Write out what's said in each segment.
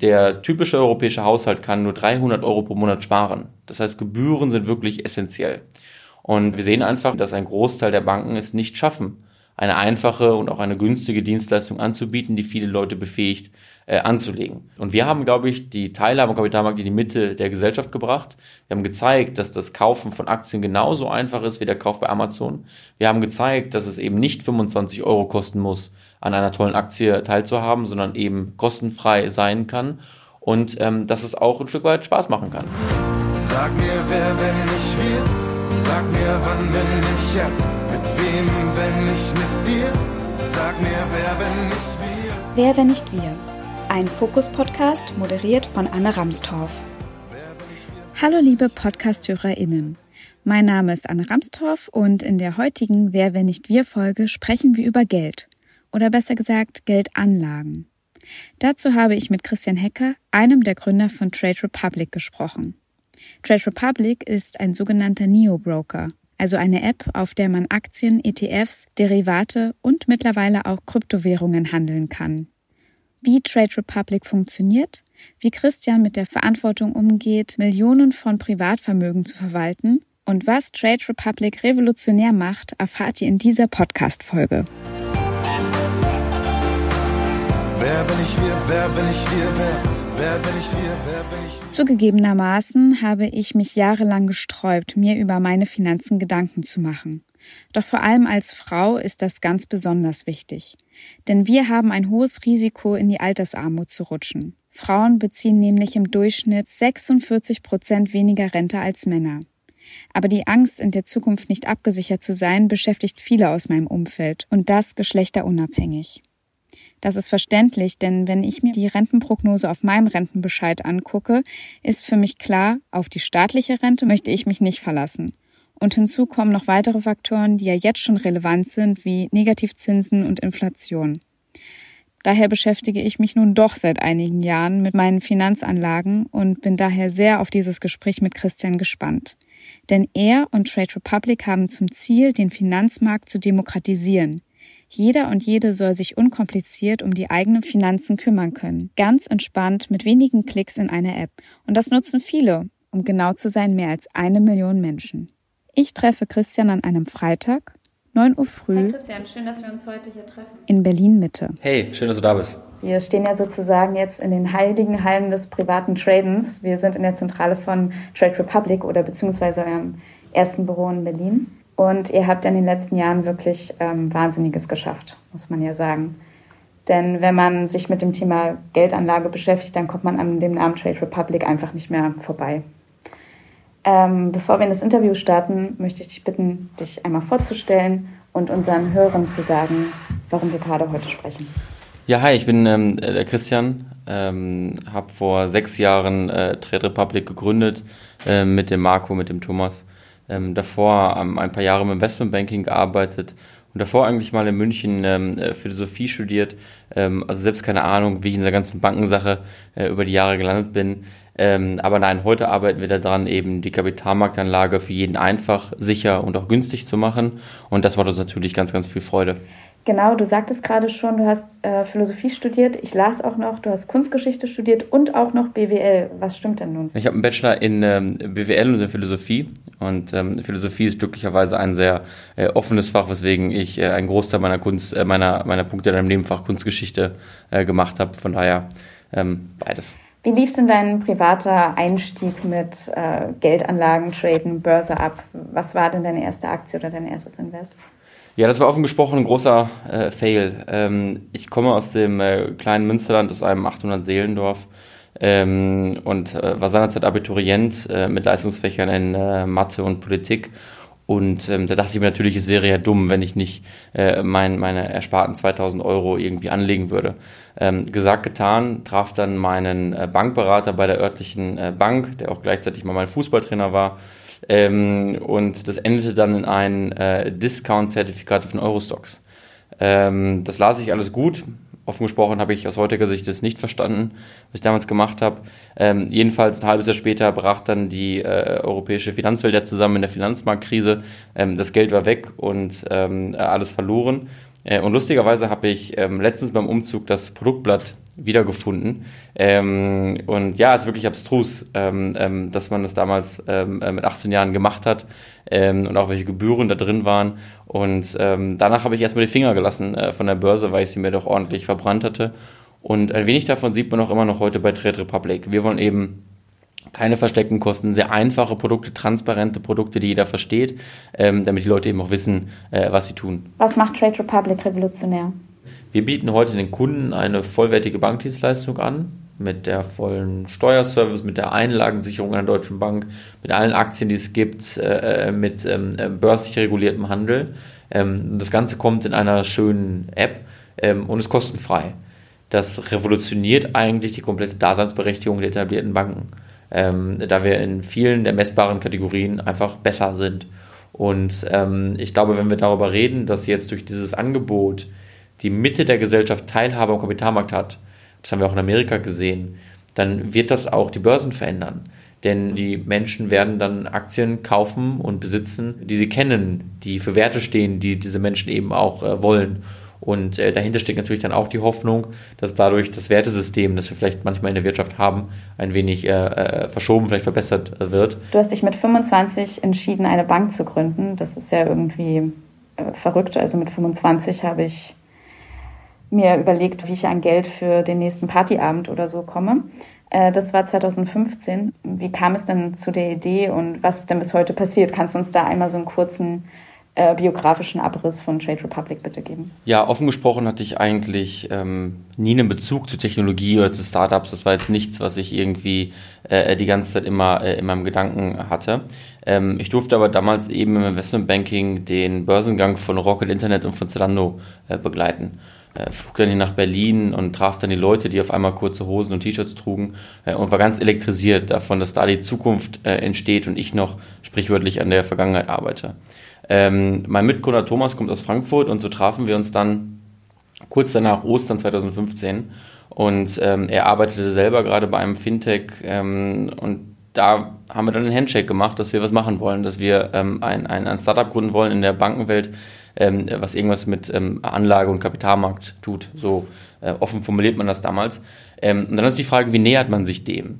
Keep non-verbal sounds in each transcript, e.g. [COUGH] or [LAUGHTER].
der typische europäische Haushalt kann nur 300 Euro pro Monat sparen. Das heißt, Gebühren sind wirklich essentiell. Und wir sehen einfach, dass ein Großteil der Banken es nicht schaffen, eine einfache und auch eine günstige Dienstleistung anzubieten, die viele Leute befähigt, äh, anzulegen. Und wir haben, glaube ich, die Teilhabe am Kapitalmarkt in die Mitte der Gesellschaft gebracht. Wir haben gezeigt, dass das Kaufen von Aktien genauso einfach ist wie der Kauf bei Amazon. Wir haben gezeigt, dass es eben nicht 25 Euro kosten muss, an einer tollen Aktie teilzuhaben, sondern eben kostenfrei sein kann und ähm, dass es auch ein Stück weit Spaß machen kann. Sag mir, wer, wenn nicht wir? Sag mir, wann, wenn nicht jetzt? Mit wem, wenn nicht mit dir? Sag mir, wer, wenn nicht wir? Wer, wenn nicht wir? Ein Fokus-Podcast, moderiert von Anne Ramstorff. Hallo liebe Podcast-HörerInnen. Mein Name ist Anne Ramstorff und in der heutigen Wer, wenn nicht wir Folge sprechen wir über Geld. Oder besser gesagt, Geldanlagen. Dazu habe ich mit Christian Hecker, einem der Gründer von Trade Republic, gesprochen. Trade Republic ist ein sogenannter Neo-Broker, also eine App, auf der man Aktien, ETFs, Derivate und mittlerweile auch Kryptowährungen handeln kann wie Trade Republic funktioniert, wie Christian mit der Verantwortung umgeht, Millionen von Privatvermögen zu verwalten und was Trade Republic revolutionär macht, erfahrt ihr in dieser Podcast-Folge. Zugegebenermaßen habe ich mich jahrelang gesträubt, mir über meine Finanzen Gedanken zu machen. Doch vor allem als Frau ist das ganz besonders wichtig. Denn wir haben ein hohes Risiko, in die Altersarmut zu rutschen. Frauen beziehen nämlich im Durchschnitt 46 Prozent weniger Rente als Männer. Aber die Angst, in der Zukunft nicht abgesichert zu sein, beschäftigt viele aus meinem Umfeld und das geschlechterunabhängig. Das ist verständlich, denn wenn ich mir die Rentenprognose auf meinem Rentenbescheid angucke, ist für mich klar, auf die staatliche Rente möchte ich mich nicht verlassen. Und hinzu kommen noch weitere Faktoren, die ja jetzt schon relevant sind, wie Negativzinsen und Inflation. Daher beschäftige ich mich nun doch seit einigen Jahren mit meinen Finanzanlagen und bin daher sehr auf dieses Gespräch mit Christian gespannt. Denn er und Trade Republic haben zum Ziel, den Finanzmarkt zu demokratisieren. Jeder und jede soll sich unkompliziert um die eigenen Finanzen kümmern können. Ganz entspannt mit wenigen Klicks in einer App. Und das nutzen viele, um genau zu sein, mehr als eine Million Menschen. Ich treffe Christian an einem Freitag, 9 Uhr früh. Hey Christian, schön, dass wir uns heute hier treffen. In Berlin Mitte. Hey, schön, dass du da bist. Wir stehen ja sozusagen jetzt in den heiligen Hallen des privaten Tradens. Wir sind in der Zentrale von Trade Republic oder beziehungsweise eurem ersten Büro in Berlin. Und ihr habt in den letzten Jahren wirklich ähm, Wahnsinniges geschafft, muss man ja sagen. Denn wenn man sich mit dem Thema Geldanlage beschäftigt, dann kommt man an dem Namen Trade Republic einfach nicht mehr vorbei. Ähm, bevor wir in das Interview starten, möchte ich dich bitten, dich einmal vorzustellen und unseren Hörern zu sagen, warum wir gerade heute sprechen. Ja, hi, ich bin ähm, der Christian, ähm, habe vor sechs Jahren äh, Trade Republic gegründet äh, mit dem Marco, mit dem Thomas. Ähm, davor ähm, ein paar Jahre im Investmentbanking gearbeitet und davor eigentlich mal in München ähm, äh, Philosophie studiert. Ähm, also selbst keine Ahnung, wie ich in der ganzen Bankensache äh, über die Jahre gelandet bin. Ähm, aber nein, heute arbeiten wir daran, eben die Kapitalmarktanlage für jeden einfach, sicher und auch günstig zu machen. Und das macht uns natürlich ganz, ganz viel Freude. Genau, du sagtest gerade schon, du hast äh, Philosophie studiert. Ich las auch noch, du hast Kunstgeschichte studiert und auch noch BWL. Was stimmt denn nun? Ich habe einen Bachelor in ähm, BWL und in Philosophie. Und ähm, Philosophie ist glücklicherweise ein sehr äh, offenes Fach, weswegen ich äh, einen Großteil meiner Kunst, äh, meiner, meiner Punkte in einem Nebenfach Kunstgeschichte äh, gemacht habe. Von daher ähm, beides. Wie lief denn dein privater Einstieg mit äh, Geldanlagen, Traden, Börse ab? Was war denn deine erste Aktie oder dein erstes Invest? Ja, das war offen gesprochen ein großer äh, Fail. Ähm, ich komme aus dem äh, kleinen Münsterland, aus einem 800-Seelendorf ähm, und äh, war seinerzeit Abiturient äh, mit Leistungsfächern in äh, Mathe und Politik und ähm, da dachte ich mir natürlich, es wäre ja dumm, wenn ich nicht äh, mein, meine ersparten 2000 Euro irgendwie anlegen würde. Ähm, gesagt, getan, traf dann meinen äh, Bankberater bei der örtlichen äh, Bank, der auch gleichzeitig mal mein Fußballtrainer war. Ähm, und das endete dann in ein äh, Discount-Zertifikat von Eurostocks. Ähm, das las ich alles gut, Offen gesprochen habe ich aus heutiger Sicht das nicht verstanden, was ich damals gemacht habe. Ähm, jedenfalls ein halbes Jahr später brach dann die äh, europäische Finanzwelt ja zusammen in der Finanzmarktkrise. Ähm, das Geld war weg und ähm, alles verloren. Äh, und lustigerweise habe ich ähm, letztens beim Umzug das Produktblatt wiedergefunden. Ähm, und ja, es ist wirklich abstrus, ähm, ähm, dass man das damals ähm, äh, mit 18 Jahren gemacht hat ähm, und auch welche Gebühren da drin waren. Und danach habe ich erstmal die Finger gelassen äh, von der Börse, weil ich sie mir doch ordentlich verbrannt hatte. Und ein wenig davon sieht man auch immer noch heute bei Trade Republic. Wir wollen eben keine versteckten Kosten, sehr einfache Produkte, transparente Produkte, die jeder versteht, ähm, damit die Leute eben auch wissen, äh, was sie tun. Was macht Trade Republic revolutionär? Wir bieten heute den Kunden eine vollwertige Bankdienstleistung an, mit der vollen Steuerservice, mit der Einlagensicherung einer deutschen Bank, mit allen Aktien, die es gibt, äh, mit ähm, äh, börslich reguliertem Handel. Ähm, das Ganze kommt in einer schönen App ähm, und ist kostenfrei. Das revolutioniert eigentlich die komplette Daseinsberechtigung der etablierten Banken ähm, da wir in vielen der messbaren Kategorien einfach besser sind. Und ähm, ich glaube, wenn wir darüber reden, dass jetzt durch dieses Angebot die Mitte der Gesellschaft Teilhabe am Kapitalmarkt hat, das haben wir auch in Amerika gesehen, dann wird das auch die Börsen verändern. Denn die Menschen werden dann Aktien kaufen und besitzen, die sie kennen, die für Werte stehen, die diese Menschen eben auch äh, wollen. Und äh, dahinter steckt natürlich dann auch die Hoffnung, dass dadurch das Wertesystem, das wir vielleicht manchmal in der Wirtschaft haben, ein wenig äh, äh verschoben, vielleicht verbessert äh, wird. Du hast dich mit 25 entschieden, eine Bank zu gründen. Das ist ja irgendwie äh, verrückt. Also mit 25 habe ich mir überlegt, wie ich an Geld für den nächsten Partyabend oder so komme. Äh, das war 2015. Wie kam es denn zu der Idee und was ist denn bis heute passiert? Kannst du uns da einmal so einen kurzen äh, biografischen Abriss von Trade Republic bitte geben? Ja, offen gesprochen hatte ich eigentlich ähm, nie einen Bezug zu Technologie oder zu Startups. Das war jetzt nichts, was ich irgendwie äh, die ganze Zeit immer äh, in meinem Gedanken hatte. Ähm, ich durfte aber damals eben im Investmentbanking den Börsengang von Rocket Internet und von Zalando äh, begleiten äh, flog dann hier nach Berlin und traf dann die Leute, die auf einmal kurze Hosen und T-Shirts trugen äh, und war ganz elektrisiert davon, dass da die Zukunft entsteht und ich noch sprichwörtlich an der Vergangenheit arbeite. Ähm, mein Mitgründer Thomas kommt aus Frankfurt und so trafen wir uns dann kurz danach Ostern 2015 und ähm, er arbeitete selber gerade bei einem Fintech ähm, und da haben wir dann einen Handshake gemacht, dass wir was machen wollen, dass wir ähm, ein, ein, ein Startup gründen wollen in der Bankenwelt, ähm, was irgendwas mit ähm, Anlage und Kapitalmarkt tut. So äh, offen formuliert man das damals. Und dann ist die Frage, wie nähert man sich dem?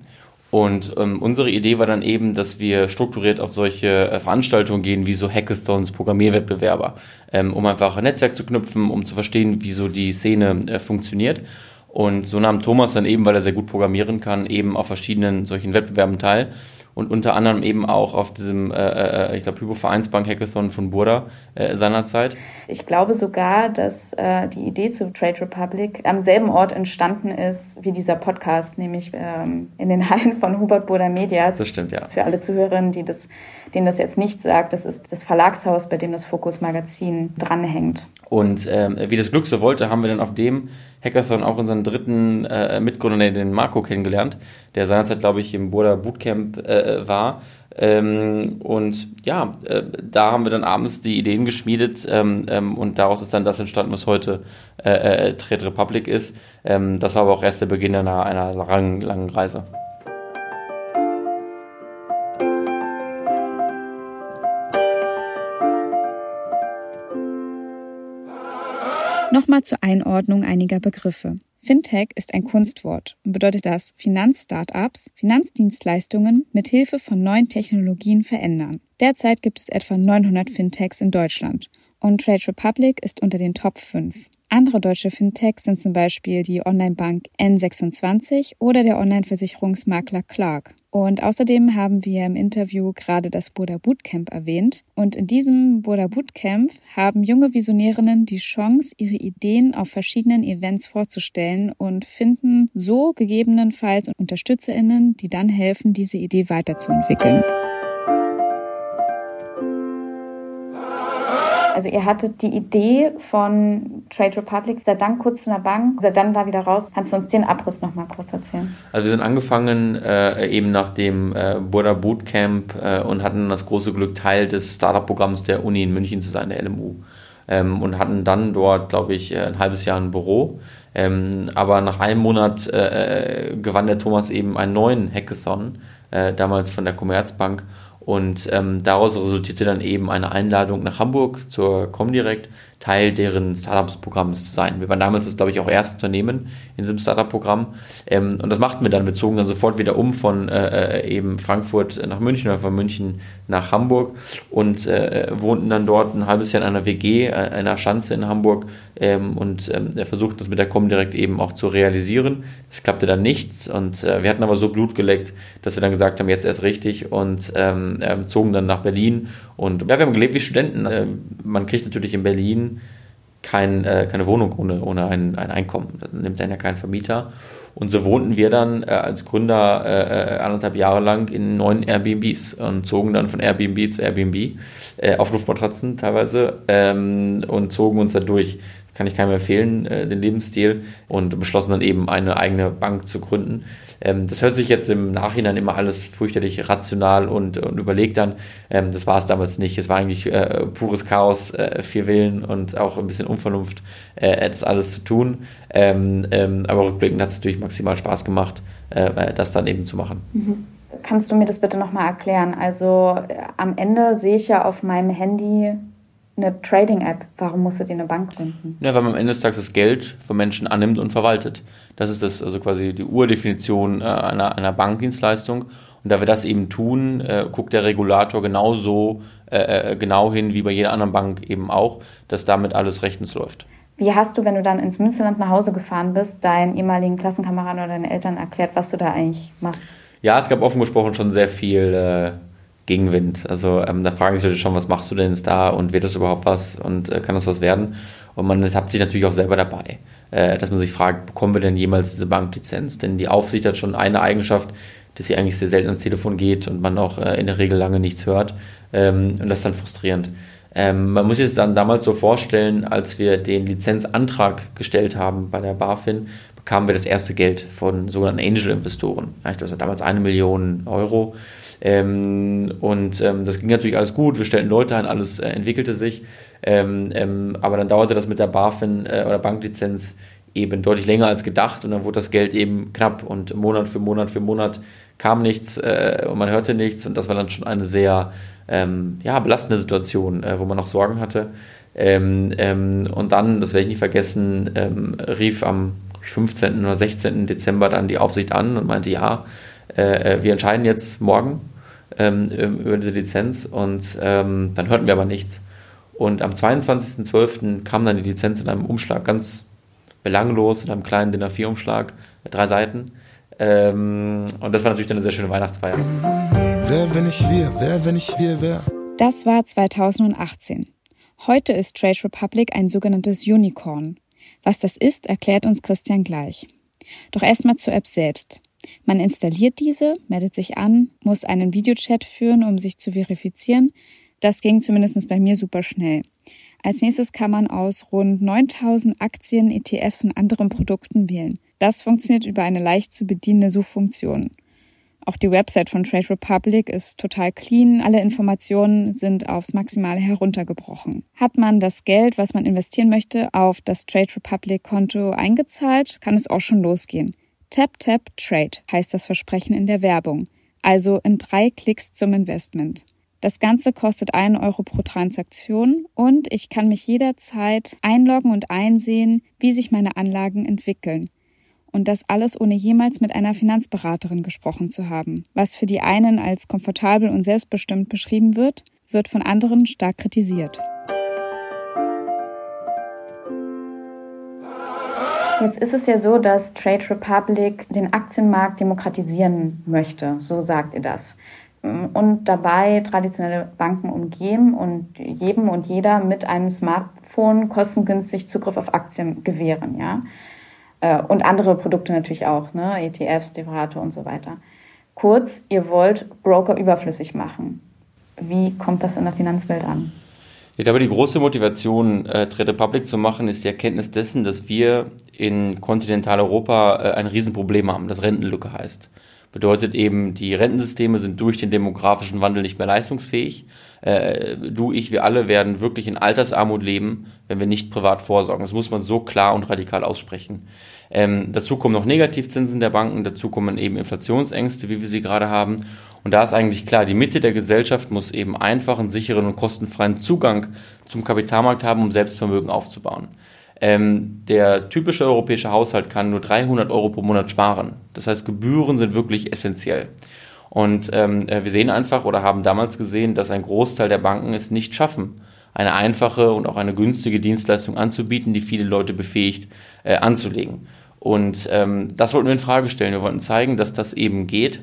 Und ähm, unsere Idee war dann eben, dass wir strukturiert auf solche äh, Veranstaltungen gehen, wie so Hackathons, Programmierwettbewerber, ähm, um einfach ein Netzwerk zu knüpfen, um zu verstehen, wie so die Szene äh, funktioniert. Und so nahm Thomas dann eben, weil er sehr gut programmieren kann, eben auf verschiedenen solchen Wettbewerben teil und unter anderem eben auch auf diesem, äh, äh, ich glaube, Hypovereinsbank Hackathon von Burda äh, seinerzeit. Ich glaube sogar, dass äh, die Idee zu Trade Republic am selben Ort entstanden ist wie dieser Podcast, nämlich ähm, in den [LAUGHS] Hallen von Hubert Burda Media. Das stimmt, ja. Für alle Zuhörerinnen, die das, denen das jetzt nicht sagt, das ist das Verlagshaus, bei dem das Fokus Magazin dranhängt. Und ähm, wie das Glück so wollte, haben wir dann auf dem Hackathon auch unseren dritten äh, Mitgründer, den Marco, kennengelernt, der seinerzeit, glaube ich, im Burda Bootcamp äh, war. Ähm, und ja, äh, da haben wir dann abends die Ideen geschmiedet ähm, ähm, und daraus ist dann das entstanden, was heute äh, äh, Trade Republic ist. Ähm, das war aber auch erst der Beginn einer, einer langen, langen Reise. Nochmal zur Einordnung einiger Begriffe. Fintech ist ein Kunstwort und bedeutet, dass Finanzstartups Finanzdienstleistungen mit Hilfe von neuen Technologien verändern. Derzeit gibt es etwa 900 Fintechs in Deutschland und Trade Republic ist unter den Top 5. Andere deutsche Fintechs sind zum Beispiel die Onlinebank N26 oder der Online-Versicherungsmakler Clark. Und außerdem haben wir im Interview gerade das Boda Bootcamp erwähnt. Und in diesem Boda Bootcamp haben junge Visionärinnen die Chance, ihre Ideen auf verschiedenen Events vorzustellen und finden so gegebenenfalls UnterstützerInnen, die dann helfen, diese Idee weiterzuentwickeln. Also ihr hattet die Idee von Trade Republic, seid dann kurz zu einer Bank, seid dann da wieder raus. Kannst du uns den Abriss noch mal kurz erzählen? Also wir sind angefangen äh, eben nach dem äh, Burda Bootcamp äh, und hatten das große Glück, Teil des Startup-Programms der Uni in München zu sein, der LMU. Ähm, und hatten dann dort, glaube ich, äh, ein halbes Jahr ein Büro. Ähm, aber nach einem Monat äh, äh, gewann der Thomas eben einen neuen Hackathon, damals von der Commerzbank und ähm, daraus resultierte dann eben eine Einladung nach Hamburg zur Comdirect, Teil deren Startups-Programms zu sein. Wir waren damals das, glaube ich, auch erste Unternehmen in diesem Startup-Programm. Ähm, und das machten wir dann. Wir zogen dann sofort wieder um von äh, äh eben Frankfurt nach München oder von München nach Hamburg und äh, wohnten dann dort ein halbes Jahr in einer WG, äh, einer Schanze in Hamburg ähm, und ähm, versuchten das mit der Comdirect eben auch zu realisieren. Das klappte dann nicht und äh, wir hatten aber so Blut geleckt, dass wir dann gesagt haben, jetzt erst richtig und ähm, äh, zogen dann nach Berlin und ja, wir haben gelebt wie Studenten. Äh, man kriegt natürlich in Berlin kein, äh, keine Wohnung ohne, ohne ein, ein Einkommen. Dann nimmt dann ja kein Vermieter. Und so wohnten wir dann äh, als Gründer äh, äh anderthalb Jahre lang in neun Airbnbs und zogen dann von Airbnb zu Airbnb äh, auf Luftmatratzen teilweise ähm, und zogen uns da durch kann ich keinem empfehlen, äh, den Lebensstil und beschlossen dann eben eine eigene Bank zu gründen. Ähm, das hört sich jetzt im Nachhinein immer alles fürchterlich rational und, und überlegt an. Ähm, das war es damals nicht. Es war eigentlich äh, pures Chaos, äh, vier Willen und auch ein bisschen Unvernunft, äh, das alles zu tun. Ähm, ähm aber rückblickend hat es natürlich maximal Spaß gemacht, äh, das dann eben zu machen. Mhm. Kannst du mir das bitte nochmal erklären? Also äh, am Ende sehe ich ja auf meinem Handy eine Trading-App. Warum musstet ihr eine Bank gründen? Ja, weil man am Ende des Tages das Geld von Menschen annimmt und verwaltet. Das ist das, also quasi die Urdefinition äh, einer, einer Bankdienstleistung. Und da wir das eben tun, äh, guckt der Regulator genauso äh, äh, genau hin wie bei jeder anderen Bank eben auch, dass damit alles rechtens läuft. Wie hast du, wenn du dann ins Münsterland nach Hause gefahren bist, deinen ehemaligen Klassenkameraden oder deinen Eltern erklärt, was du da eigentlich machst? Ja, es gab offen gesprochen schon sehr viel äh, Gegenwind. Also ähm, da fragen sich Leute schon, was machst du denn jetzt da und wird das überhaupt was und äh, kann das was werden? Und man hat sich natürlich auch selber dabei, äh, dass man sich fragt, bekommen wir denn jemals diese Banklizenz? Denn die Aufsicht hat schon eine Eigenschaft, dass sie eigentlich sehr selten ans Telefon geht und man auch äh, in der Regel lange nichts hört. Ähm, und das ist dann frustrierend. Ähm, man muss sich das dann damals so vorstellen, als wir den Lizenzantrag gestellt haben bei der BaFin, bekamen wir das erste Geld von sogenannten Angel-Investoren. Das war damals eine Million Euro. Ähm, und ähm, das ging natürlich alles gut, wir stellten Leute ein, alles äh, entwickelte sich. Ähm, ähm, aber dann dauerte das mit der BaFin äh, oder Banklizenz eben deutlich länger als gedacht und dann wurde das Geld eben knapp und Monat für Monat für Monat kam nichts äh, und man hörte nichts und das war dann schon eine sehr ähm, ja, belastende Situation, äh, wo man noch Sorgen hatte. Ähm, und dann, das werde ich nie vergessen, rief am 15. oder 16. Dezember dann die Aufsicht an und meinte, ja, äh, wir entscheiden jetzt morgen ähm, über diese Lizenz und ähm, dann hörten wir aber nichts. Und am 22.12. kam dann die Lizenz in einem Umschlag, ganz belanglos, in einem kleinen Dinner 4-Umschlag, drei Seiten. Ähm, und das war natürlich dann eine sehr schöne Weihnachtsfeier. Wer, wenn ich wir, wer, wenn ich wir, wer? Das war 2018. Heute ist Trade Republic ein sogenanntes Unicorn. Was das ist, erklärt uns Christian gleich. Doch erstmal zur App selbst. Man installiert diese, meldet sich an, muss einen Videochat führen, um sich zu verifizieren. Das ging zumindest bei mir super schnell. Als nächstes kann man aus rund 9000 Aktien, ETFs und anderen Produkten wählen. Das funktioniert über eine leicht zu bedienende Suchfunktion. Auch die Website von Trade Republic ist total clean. Alle Informationen sind aufs Maximale heruntergebrochen. Hat man das Geld, was man investieren möchte, auf das Trade Republic Konto eingezahlt, kann es auch schon losgehen. Tap Tap Trade heißt das Versprechen in der Werbung. Also in drei Klicks zum Investment. Das Ganze kostet einen Euro pro Transaktion und ich kann mich jederzeit einloggen und einsehen, wie sich meine Anlagen entwickeln. Und das alles ohne jemals mit einer Finanzberaterin gesprochen zu haben. Was für die einen als komfortabel und selbstbestimmt beschrieben wird, wird von anderen stark kritisiert. Jetzt ist es ja so, dass Trade Republic den Aktienmarkt demokratisieren möchte, so sagt ihr das. Und dabei traditionelle Banken umgehen und jedem und jeder mit einem Smartphone kostengünstig Zugriff auf Aktien gewähren, ja. Äh, und andere Produkte natürlich auch, ne? ETFs, Derivate und so weiter. Kurz, ihr wollt Broker überflüssig machen. Wie kommt das in der Finanzwelt an? Ich glaube, die große Motivation, äh, Trade Public zu machen, ist die Erkenntnis dessen, dass wir in Kontinentaleuropa äh, ein Riesenproblem haben, das Rentenlücke heißt. Bedeutet eben, die Rentensysteme sind durch den demografischen Wandel nicht mehr leistungsfähig. Äh, du, ich, wir alle werden wirklich in Altersarmut leben, wenn wir nicht privat vorsorgen. Das muss man so klar und radikal aussprechen. Ähm, dazu kommen noch Negativzinsen der Banken, dazu kommen eben Inflationsängste, wie wir sie gerade haben. Und da ist eigentlich klar, die Mitte der Gesellschaft muss eben einfachen, sicheren und kostenfreien Zugang zum Kapitalmarkt haben, um Selbstvermögen aufzubauen. Ähm, der typische europäische Haushalt kann nur 300 Euro pro Monat sparen. Das heißt, Gebühren sind wirklich essentiell. Und ähm, äh, wir sehen einfach oder haben damals gesehen, dass ein Großteil der Banken es nicht schaffen, eine einfache und auch eine günstige Dienstleistung anzubieten, die viele Leute befähigt, äh, anzulegen. Und ähm, das wollten wir in Frage stellen. Wir wollten zeigen, dass das eben geht.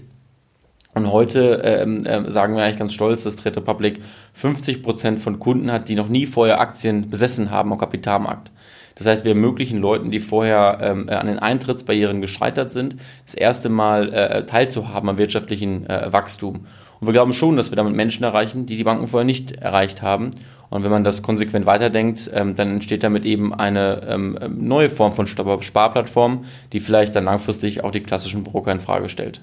Und heute ähm, äh, sagen wir eigentlich ganz stolz, dass Trade Republic 50 Prozent von Kunden hat, die noch nie vorher Aktien besessen haben am Kapitalmarkt. Das heißt, wir ermöglichen Leuten, die vorher ähm, äh, an den Eintrittsbarrieren gescheitert sind, das erste Mal äh, teilzuhaben am wirtschaftlichen äh, Wachstum. Und wir glauben schon, dass wir damit Menschen erreichen, die die Banken vorher nicht erreicht haben. Und wenn man das konsequent weiterdenkt, ähm, dann entsteht damit eben eine ähm, neue Form von Sparplattform, die vielleicht dann langfristig auch die klassischen Broker in Frage stellt.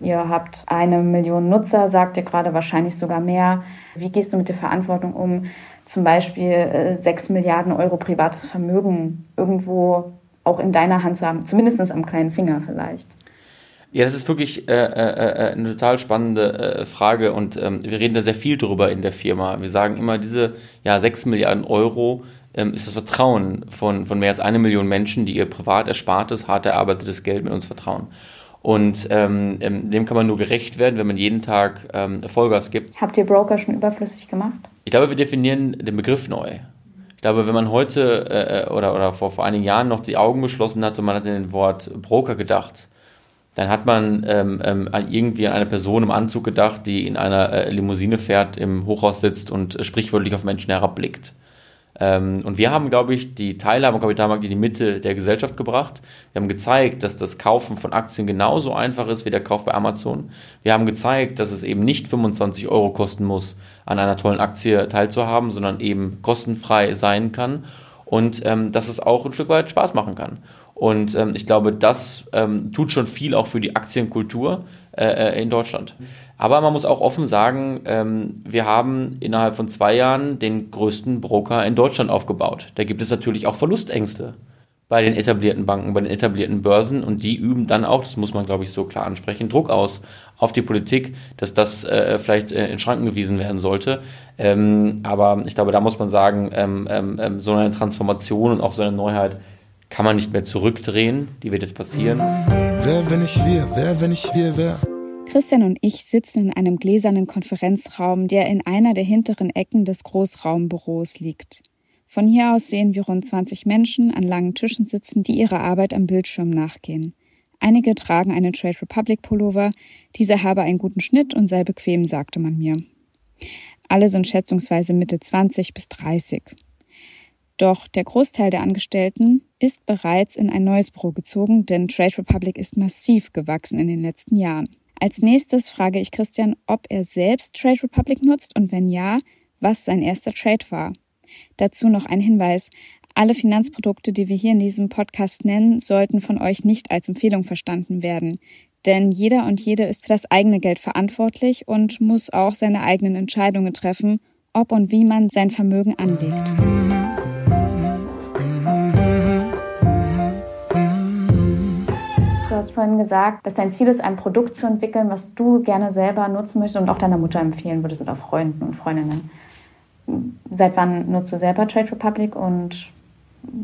Ihr habt eine Million Nutzer, sagt ihr gerade wahrscheinlich sogar mehr. Wie gehst du mit der Verantwortung um, zum Beispiel äh, 6 Milliarden Euro privates Vermögen irgendwo auch in deiner Hand zu haben, zumindest am kleinen Finger vielleicht? Ja, das ist wirklich äh, äh, äh, eine total spannende äh, Frage und ähm, wir reden da sehr viel drüber in der Firma. Wir sagen immer, diese ja, 6 Milliarden Euro ähm, ist das Vertrauen von, von mehr als eine Million Menschen, die ihr privat erspartes, hart erarbeitetes Geld mit uns vertrauen. Und ähm, ähm dem kann man nur gerecht werden, wenn man jeden Tag ähm, Vollgas gibt. Habt ihr Broker schon überflüssig gemacht? Ich glaube, wir definieren den Begriff neu. Ich glaube, wenn man heute äh, oder, oder vor, vor einigen Jahren noch die Augen geschlossen hat und man hat in den Wort Broker gedacht, dann hat man ähm, ähm, irgendwie an eine Person im Anzug gedacht, die in einer äh, Limousine fährt, im Hochhaus sitzt und äh, sprichwörtlich auf Menschen herabblickt. Ähm, und wir haben, glaube ich, die Teilhabe am Kapitalmarkt in die Mitte der Gesellschaft gebracht. Wir haben gezeigt, dass das Kaufen von Aktien genauso einfach ist wie der Kauf bei Amazon. Wir haben gezeigt, dass es eben nicht 25 Euro kosten muss, an einer tollen Aktie teilzuhaben, sondern eben kostenfrei sein kann und ähm, dass es auch ein Stück weit Spaß machen kann. Und ähm, ich glaube, das ähm, tut schon viel auch für die Aktienkultur äh, äh, in Deutschland. Aber man muss auch offen sagen, ähm, wir haben innerhalb von zwei Jahren den größten Broker in Deutschland aufgebaut. Da gibt es natürlich auch Verlustängste bei den etablierten Banken, bei den etablierten Börsen und die üben dann auch, das muss man glaube ich so klar ansprechen, Druck aus auf die Politik, dass das äh, vielleicht äh, in Schranken gewiesen werden sollte. Ähm, aber ich glaube, da muss man sagen, ähm, ähm, ähm so eine Transformation und auch so eine Neuheit kann man nicht mehr zurückdrehen. Die wird jetzt passieren. Wer, wenn ich wir? Wer, wenn ich wir, wer? Christian und ich sitzen in einem gläsernen Konferenzraum, der in einer der hinteren Ecken des Großraumbüros liegt. Von hier aus sehen wir rund 20 Menschen an langen Tischen sitzen, die ihrer Arbeit am Bildschirm nachgehen. Einige tragen einen Trade Republic Pullover, dieser habe einen guten Schnitt und sei bequem, sagte man mir. Alle sind schätzungsweise Mitte 20 bis 30. Doch der Großteil der Angestellten ist bereits in ein neues Büro gezogen, denn Trade Republic ist massiv gewachsen in den letzten Jahren. Als nächstes frage ich Christian, ob er selbst Trade Republic nutzt und wenn ja, was sein erster Trade war. Dazu noch ein Hinweis. Alle Finanzprodukte, die wir hier in diesem Podcast nennen, sollten von euch nicht als Empfehlung verstanden werden. Denn jeder und jede ist für das eigene Geld verantwortlich und muss auch seine eigenen Entscheidungen treffen, ob und wie man sein Vermögen anlegt. Hast vorhin gesagt, dass dein Ziel ist, ein Produkt zu entwickeln, was du gerne selber nutzen möchtest und auch deiner Mutter empfehlen würdest oder Freunden und Freundinnen. Seit wann nutzt du selber Trade Republic und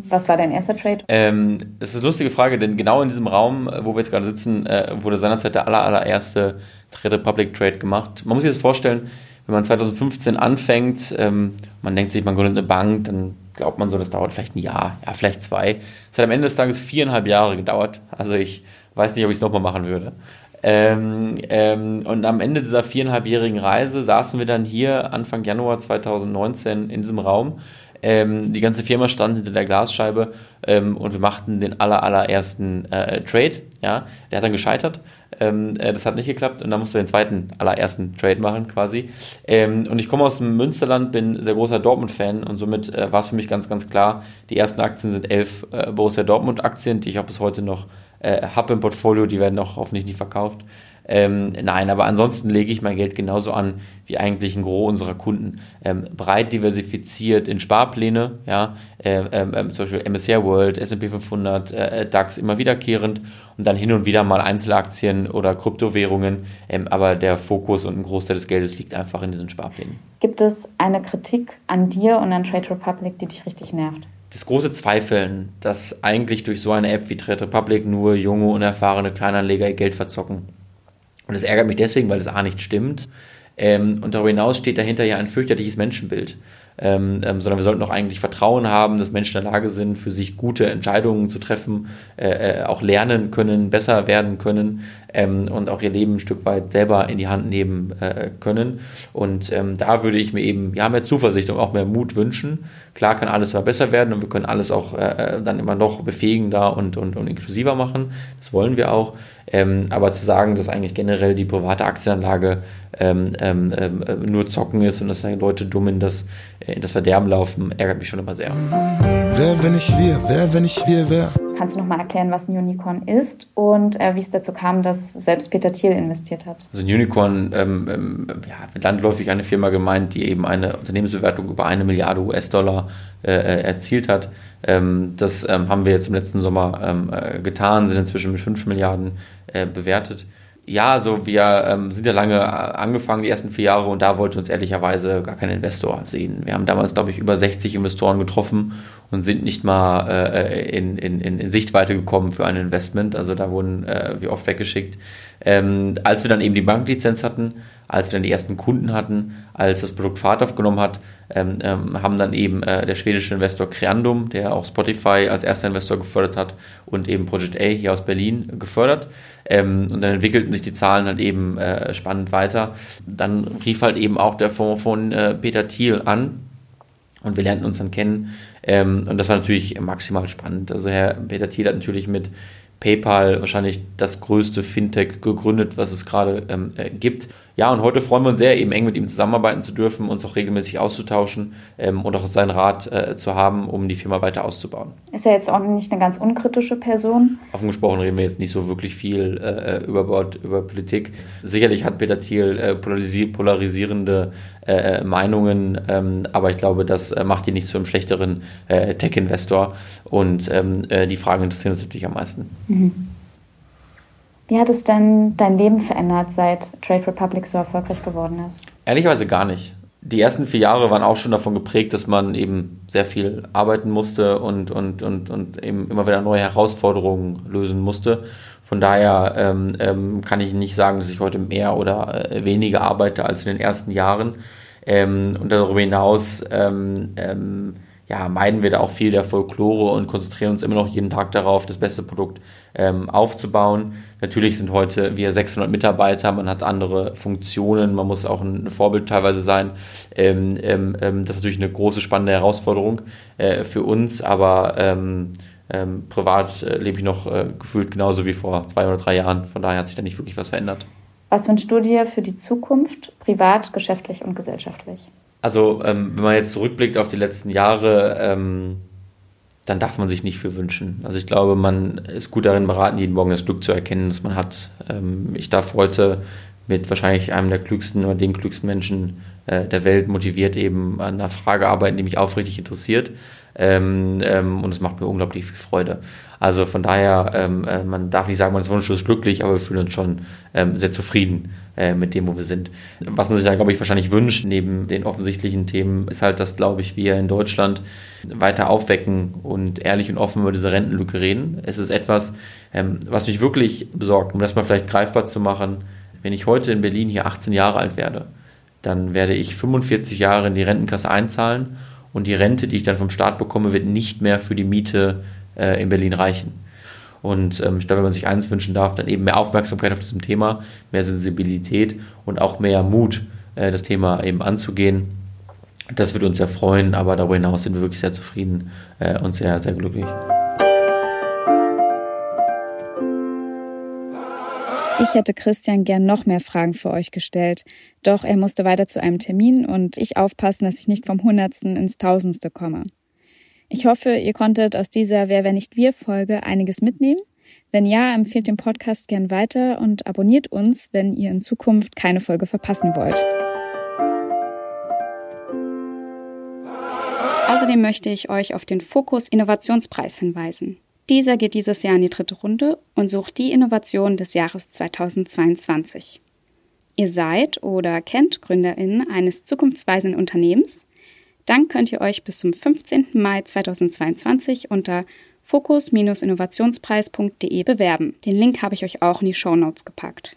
was war dein erster Trade? Ähm, das ist eine lustige Frage, denn genau in diesem Raum, wo wir jetzt gerade sitzen, äh, wurde seinerzeit der aller, allererste Trade Republic Trade gemacht. Man muss sich das vorstellen, wenn man 2015 anfängt, ähm, man denkt sich, man gründet eine Bank, dann glaubt man so, das dauert vielleicht ein Jahr, ja, vielleicht zwei. Es hat am Ende des Tages viereinhalb Jahre gedauert. Also ich weiß nicht, ob ich es nochmal machen würde. Ähm, ähm, und am Ende dieser viereinhalbjährigen Reise saßen wir dann hier Anfang Januar 2019 in diesem Raum. Ähm, die ganze Firma stand hinter der Glasscheibe ähm, und wir machten den aller, allerersten äh, Trade. Ja, der hat dann gescheitert. Ähm, äh, das hat nicht geklappt und dann mussten wir den zweiten allerersten Trade machen quasi. Ähm, und ich komme aus dem Münsterland, bin sehr großer Dortmund-Fan und somit äh, war es für mich ganz, ganz klar, die ersten Aktien sind elf äh, Borussia Dortmund-Aktien, die ich auch bis heute noch äh, habe im Portfolio, die werden auch hoffentlich nie verkauft. Ähm, nein, aber ansonsten lege ich mein Geld genauso an wie eigentlich ein Gros unserer Kunden. Ähm, breit diversifiziert in Sparpläne, ja, äh, äh, zum Beispiel MSCI World, S&P 500, äh, DAX immer wiederkehrend und dann hin und wieder mal Einzelaktien oder Kryptowährungen. Ähm, aber der Fokus und ein Großteil des Geldes liegt einfach in diesen Sparplänen. Gibt es eine Kritik an dir und an Trade Republic, die dich richtig nervt? Das große Zweifeln, dass eigentlich durch so eine App wie Trade Republic nur junge, unerfahrene Kleinanleger ihr Geld verzocken. Und das ärgert mich deswegen, weil es A nicht stimmt. Ähm, und darüber hinaus steht dahinter ja ein fürchterliches Menschenbild. Ähm, ähm, sondern wir sollten auch eigentlich Vertrauen haben, dass Menschen in der Lage sind, für sich gute Entscheidungen zu treffen, äh, äh, auch lernen können, besser werden können ähm, und auch ihr Leben ein Stück weit selber in die Hand nehmen äh, können. Und ähm, da würde ich mir eben ja mehr Zuversicht und auch mehr Mut wünschen. Klar kann alles immer besser werden und wir können alles auch äh, äh dann immer noch befähigender und, und, und inklusiver machen. Das wollen wir auch. Ähm, aber zu sagen, dass eigentlich generell die private Aktienanlage ähm, ähm, ähm nur zocken ist und dass Leute dumm in das, äh, in das Verderben laufen, ärgert mich schon immer sehr. Wer, wenn nicht wir? Wer, wenn nicht wir, wer? Kannst du noch mal erklären, was ein Unicorn ist und äh, wie es dazu kam, dass selbst Peter Thiel investiert hat? Also ein Unicorn, ähm, ähm, ja, landläufig eine Firma gemeint, die eben eine Unternehmensbewertung über eine Milliarde US-Dollar äh, erzielt hat. Ähm, das ähm, haben wir jetzt im letzten Sommer ähm, äh, getan, sind inzwischen mit 5 Milliarden äh, bewertet. Ja, also wir ähm, sind ja lange äh, angefangen, die ersten vier Jahre, und da wollte uns ehrlicherweise gar kein Investor sehen. Wir haben damals, glaube ich, über 60 Investoren getroffen und sind nicht mal äh, in, in, in Sichtweite gekommen für ein Investment. Also da wurden äh, wir oft weggeschickt. Ähm, als wir dann eben die Banklizenz hatten, als wir dann die ersten Kunden hatten, als das Produkt Fahrt aufgenommen hat, ähm, ähm, haben dann eben äh, der schwedische Investor Creandum, der auch Spotify als erster Investor gefördert hat, und eben Project A hier aus Berlin gefördert. Ähm, und dann entwickelten sich die Zahlen halt eben äh, spannend weiter. Dann rief halt eben auch der Fonds von äh, Peter Thiel an und wir lernten uns dann kennen. Ähm, und das war natürlich maximal spannend. Also Herr Peter Thiel hat natürlich mit PayPal wahrscheinlich das größte Fintech gegründet, was es gerade ähm, äh, gibt. Ja, und heute freuen wir uns sehr, eben eng mit ihm zusammenarbeiten zu dürfen, uns auch regelmäßig auszutauschen ähm, und auch seinen Rat äh, zu haben, um die Firma weiter auszubauen. Ist er jetzt auch nicht eine ganz unkritische Person? Offen gesprochen reden wir jetzt nicht so wirklich viel äh, über, über Politik. Sicherlich hat Peter Thiel äh, polarisi polarisierende äh, Meinungen, ähm, aber ich glaube, das äh, macht ihn nicht zu einem schlechteren äh, Tech-Investor und ähm, die Fragen interessieren uns natürlich am meisten. Mhm. Wie hat es denn dein Leben verändert, seit Trade Republic so erfolgreich geworden ist? Ehrlicherweise gar nicht. Die ersten vier Jahre waren auch schon davon geprägt, dass man eben sehr viel arbeiten musste und, und, und, und eben immer wieder neue Herausforderungen lösen musste. Von daher ähm, ähm, kann ich nicht sagen, dass ich heute mehr oder äh, weniger arbeite als in den ersten Jahren. Ähm, und darüber hinaus ähm, ähm, ja, meiden wir da auch viel der Folklore und konzentrieren uns immer noch jeden Tag darauf, das beste Produkt ähm, aufzubauen. Natürlich sind heute wir 600 Mitarbeiter, man hat andere Funktionen, man muss auch ein Vorbild teilweise sein. Ähm, ähm, ähm, das ist natürlich eine große, spannende Herausforderung äh, für uns, aber ähm, ähm, privat äh, lebe ich noch äh, gefühlt genauso wie vor zwei oder drei Jahren. Von daher hat sich da nicht wirklich was verändert. Was wünschst du dir für die Zukunft, privat, geschäftlich und gesellschaftlich? Also, ähm, wenn man jetzt zurückblickt auf die letzten Jahre, ähm, dann darf man sich nicht viel wünschen. Also ich glaube, man ist gut darin beraten, jeden Morgen das Glück zu erkennen, das man hat. Ähm, ich darf heute mit wahrscheinlich einem der klügsten oder den klügsten Menschen äh, der Welt motiviert eben an einer Frage arbeiten, die mich aufrichtig interessiert. Ähm, ähm, und es macht mir unglaublich viel Freude. Also von daher, ähm, äh, man darf nicht sagen, man ist wunschlos glücklich, aber wir fühlen uns schon ähm, sehr zufrieden äh, mit dem, wo wir sind. Was man sich da, glaube ich, wahrscheinlich wünscht, neben den offensichtlichen Themen, ist halt, dass, glaube ich, wir in Deutschland weiter aufwecken und ehrlich und offen über diese Rentenlücke reden. Es ist etwas, ähm, was mich wirklich besorgt, um das mal vielleicht greifbar zu machen. Wenn ich heute in Berlin hier 18 Jahre alt werde, dann werde ich 45 Jahre in die Rentenkasse einzahlen und die Rente, die ich dann vom Staat bekomme, wird nicht mehr für die Miete äh, in Berlin reichen. Und ähm, ich glaube, wenn man sich eins wünschen darf, dann eben mehr Aufmerksamkeit auf diesem Thema, mehr Sensibilität und auch mehr Mut, äh, das Thema eben anzugehen. Das würde uns sehr freuen, aber darüber hinaus sind wir wirklich sehr zufrieden äh, und sehr, sehr glücklich. Ich hätte Christian gern noch mehr Fragen für euch gestellt, doch er musste weiter zu einem Termin und ich aufpassen, dass ich nicht vom Hundertsten ins Tausendste komme. Ich hoffe, ihr konntet aus dieser Wer, wer nicht wir Folge einiges mitnehmen. Wenn ja, empfehlt den Podcast gern weiter und abonniert uns, wenn ihr in Zukunft keine Folge verpassen wollt. Außerdem möchte ich euch auf den Fokus Innovationspreis hinweisen. Dieser geht dieses Jahr in die dritte Runde und sucht die Innovation des Jahres 2022. Ihr seid oder kennt GründerInnen eines zukunftsweisenden Unternehmens? Dann könnt ihr euch bis zum 15. Mai 2022 unter fokus-innovationspreis.de bewerben. Den Link habe ich euch auch in die Show Notes gepackt.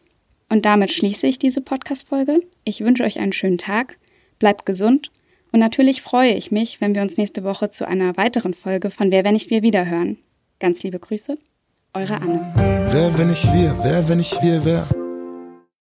Und damit schließe ich diese Podcast-Folge. Ich wünsche euch einen schönen Tag, bleibt gesund und natürlich freue ich mich, wenn wir uns nächste Woche zu einer weiteren Folge von Wer, wenn nicht wir wiederhören. Ganz liebe Grüße, eure Anne. Wer, wenn nicht wir, wer, wenn nicht wir, wer?